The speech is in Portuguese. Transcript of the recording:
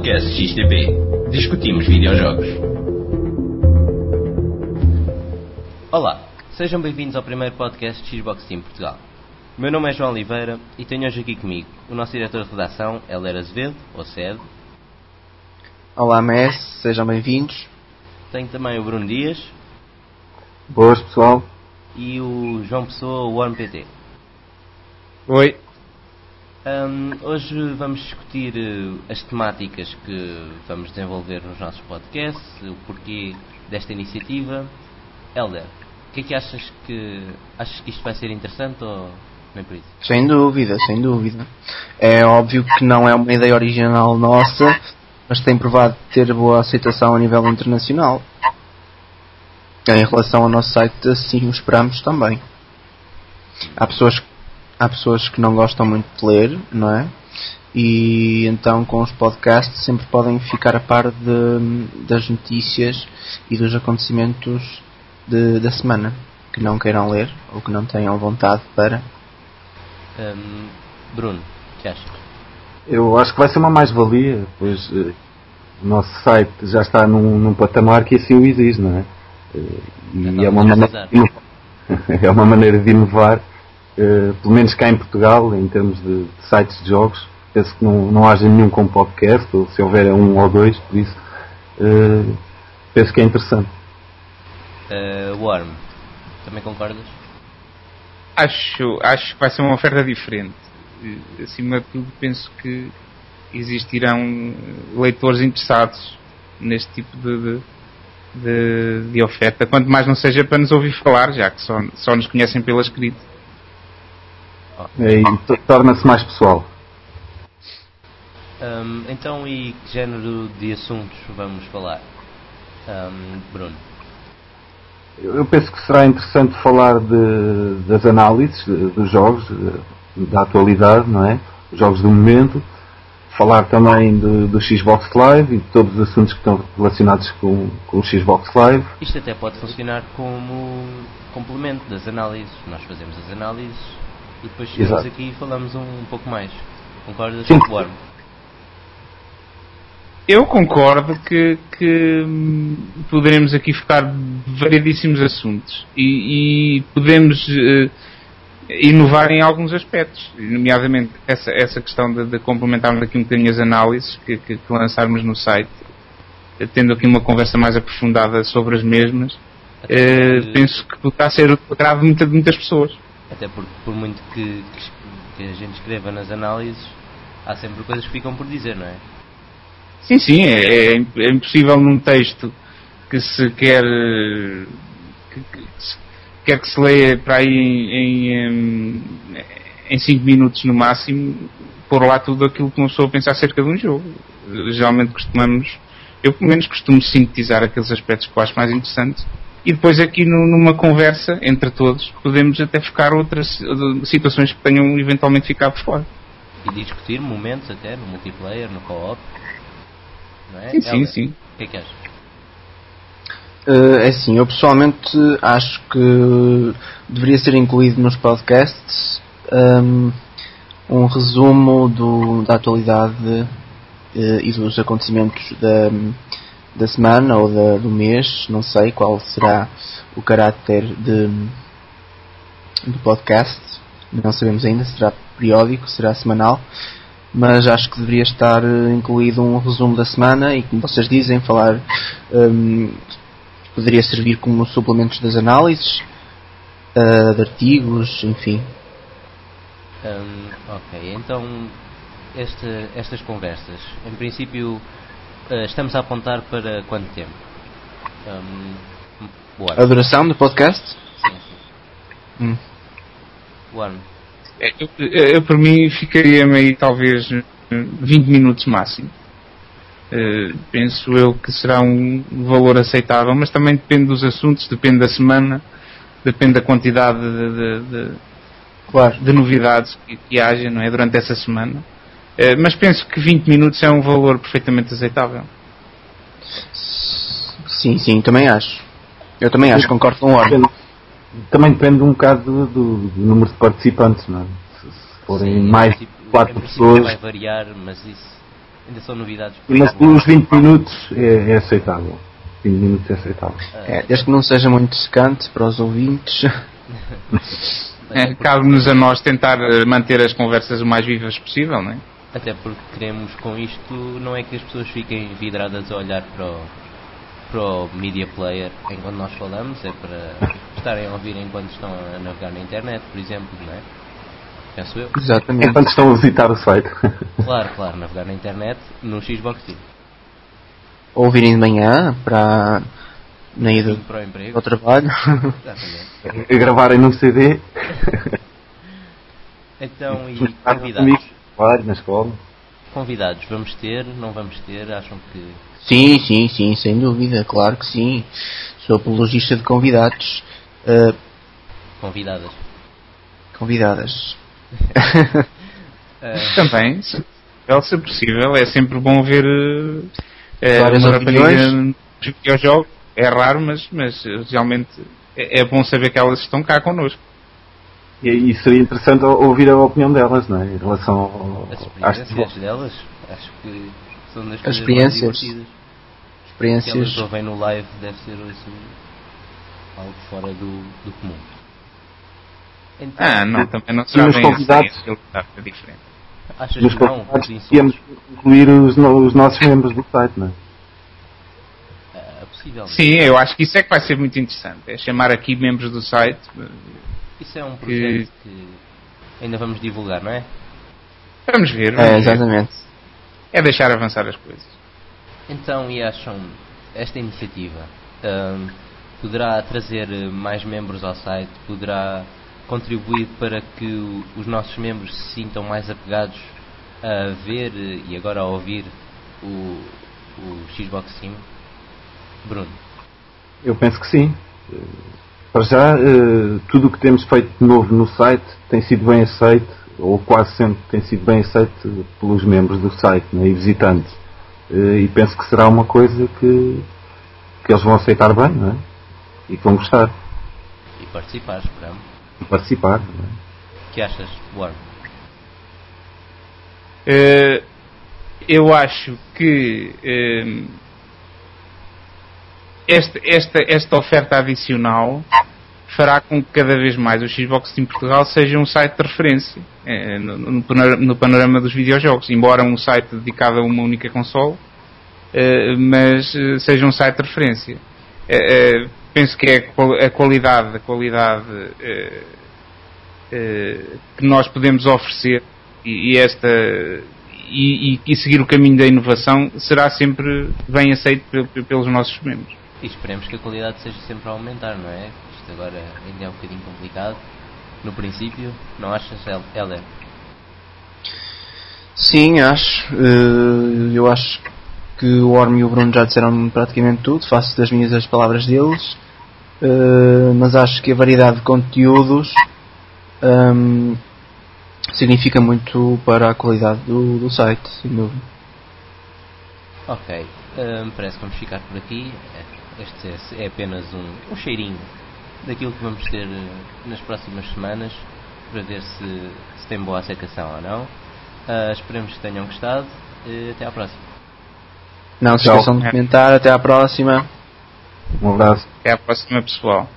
Podcast XTP. Discutimos videojogos. Olá, sejam bem-vindos ao primeiro podcast de Xbox Team Portugal. O meu nome é João Oliveira e tenho hoje aqui comigo o nosso diretor de redação, Heller Azevedo, ou SED. Olá, Messi, sejam bem-vindos. Tenho também o Bruno Dias Boas, pessoal. e o João Pessoa, o OnePT. Oi. Hum, hoje vamos discutir eh, as temáticas que vamos desenvolver nos nossos podcasts, o porquê desta iniciativa. Helder, o que é que achas que achas que isto vai ser interessante ou nem por isso? Sem dúvida, sem dúvida. É óbvio que não é uma ideia original nossa, mas tem provado ter boa aceitação a nível internacional. Em relação ao nosso site, assim o esperamos também. Há pessoas, há pessoas que não gostam muito de ler, não é? E então com os podcasts sempre podem ficar a par de, das notícias e dos acontecimentos de- da semana que não queiram ler ou que não tenham vontade para. Hum, Bruno, o que achas? Eu acho que vai ser uma mais-valia, pois eh, o nosso site já está num, num patamar que assim o exige, não é? Então, e é uma, maneira é uma maneira de inovar, eh, pelo menos cá em Portugal, em termos de, de sites de jogos. Penso que não, não haja nenhum com podcast, ou se houver é um ou dois, por isso eh, penso que é interessante. Uh, Worm, também concordas? Acho, acho que vai ser uma oferta diferente. Eh, Acima de tudo, penso que existirão eh, leitores interessados neste tipo de, de, de- de oferta, quanto mais não seja para nos ouvir falar, já que só, só nos conhecem pela escrita. E to- torna-se mais pessoal. Hum, então, e que género de assuntos vamos falar? Hum, Bruno. Eu eu penso que será interessante falar de- das análises de- dos jogos, de- da atualidade, não é? Os jogos do momento. Falar também de- do Xbox Live e de todos os assuntos que estão relacionados com, com o Xbox Live. Isto até pode funcionar como complemento das análises. Nós fazemos as análises e depois chegamos Exato. aqui e falamos um, pouco mais. Concordas Sim. com o Worm? Eu concordo que, que hum, poderemos aqui focar variedíssimos assuntos e, e podemos eh, inovar em alguns aspectos, nomeadamente essa, essa questão de, de complementarmos aqui um bocadinho as análises que, que, que lançarmos no site, tendo aqui uma conversa mais aprofundada sobre as mesmas. Porque- penso que poderá ser muita- de muitas pessoas. Até porque, por muito que, que a gente escreva nas análises, há sempre coisas que ficam por dizer, não é? Sim, sim, é, é é impossível num texto que se quer que, que se, quer que se leia para aí em, em 5 minutos no máximo pôr lá tudo aquilo que uma pessoa pensa acerca de um jogo. Geralmente costumamos, eu pelo menos costumo sintetizar aqueles aspectos que eu acho mais interessantes e depois aqui nu- numa conversa entre todos podemos até focar outras eh, situações que tenham eventualmente ficado por fora. E discutir momentos até no multiplayer, no co-op. Não é? Sim, sim, sim. O que é que achas? Eh, é assim, eu pessoalmente acho que deveria ser incluído nos podcasts hum, um resumo do- da atualidade eh, e dos acontecimentos da, da semana ou da- do mês, não sei qual será o caráter de, do podcast, não sabemos ainda se será periódico, será semanal, mas acho que deveria estar eh, incluído um resumo da semana e, como vocês dizem, falar hum, poderia servir como suplementos das análises, ah, de artigos, enfim. Hum, ok, então esta- estas conversas, em princípio, estamos a apontar para quanto tempo? Hum, A duração do podcast? Sim, sim. Hum. É, Eu, eu, eu, por mim ficaria-me aí talvez eh, 20 minutos máximo. Eh, penso eu que será um valor aceitável, mas também depende dos assuntos, depende da semana, depende da quantidade de, de- de- Claro. de novidades que, que haja não é, durante essa semana. Eh, mas penso que 20 minutos é um valor perfeitamente aceitável. Sim, sim, também acho. Eu também acho, concordo com o. Depende- Também depende um bocado do, do- do número de participantes, não é? Se, se forem Sim, mais quatro em princípio pessoas, vai variar, mas isso Ainda são novidades. Mas os 20 minutos é, é aceitável. 20 minutos é aceitável. É, desde que não seja muito secante para os ouvintes. É, Cabe-nos a nós tentar manter as conversas o mais vivas possível, não é? Até porque queremos com isto não é que as pessoas fiquem vidradas a olhar para o, para o media player enquanto nós falamos, é para estarem a ouvir enquanto estão a navegar na internet, por exemplo, não é? Penso eu. Exatamente. Enquanto estão a visitar o site. Claro, claro, navegar na internet no Xbox Team. Ouvirem de manhã para na ida Para o emprego. ao trabalho. Exatamente. a gravarem num CD. Então, e convidados? Na escola. Convidados, vamos ter? Não vamos ter? Acham que. sim, sim, sim, sem dúvida, claro que sim. Sou apologista de convidados. Uh, Convidadas. convidadas. Ah, Também, se possível, se possível, é sempre bom ver eh, Várias uma opiniões. rapariga nos videojogos. É raro, mas, mas realmente é, é bom saber que elas estão cá connosco. E, e seria interessante ouvir a opinião delas, não é? Em relação ao, às experiências delas, acho que são das As coisas mais experiências. divertidas. que elas Experiências. ouvem no live deve ser assim, algo fora do, do comum. Então, Ah, não, também não será bem assim, convidados- a realidade é diferente. achas Nos que não? podíamos incluir os, os nossos membros do site, não é? Ah. Sim, eu acho que isso é que vai ser muito interessante. É chamar aqui membros do site. Isso é um projeto que ainda vamos divulgar, não é? Vamos ver. É, Vamos ver. exatamente. É deixar avançar as coisas. Então, e acham esta iniciativa ahm, poderá trazer mais membros ao site? Poderá contribuir para que os nossos membros se sintam mais apegados a ver e agora a ouvir o, o Xbox Sim? Bruno, Eu penso que sim. Para já, eh, tudo o que temos feito de novo no site tem sido bem aceito, ou quase sempre tem sido bem aceito pelos membros do site né, e visitantes. Eh, E penso que será uma coisa que, que eles vão aceitar bem, não é? E que vão gostar e participar, esperamos. e participar. Não é? O que achas, Warren? Eh, eu acho que eh, esta, esta, oferta adicional fará com que cada vez mais o Xbox Team Portugal seja um site de referência eh, no, no panora- no panorama dos videojogos, embora um site dedicado a uma única console, eh, mas eh, seja um site de referência. Eh, penso que é a qual- a qualidade, a qualidade que nós podemos oferecer e, e esta e, e- seguir o caminho da inovação será sempre bem aceito pe- pe- pelos nossos membros. E esperemos que a qualidade seja sempre a aumentar, não é? Isto agora ainda é um bocadinho complicado. No princípio, não achas, El- Helder? Sim, acho. Eh, eu acho que o Orm e o Bruno já disseram praticamente tudo. Faço das minhas as palavras deles. Eh, mas acho que a variedade de conteúdos ehm, significa muito para a qualidade do, do site, sem dúvida. Ok, hum, parece que vamos ficar por aqui. Este é, é apenas um, um cheirinho daquilo que vamos ter eh, nas próximas semanas para ver se, se tem boa aceitação ou não. Ah, esperemos que tenham gostado. Eh, até à próxima. Não se esqueçam de comentar. Até à próxima. Um abraço. Até à próxima, pessoal.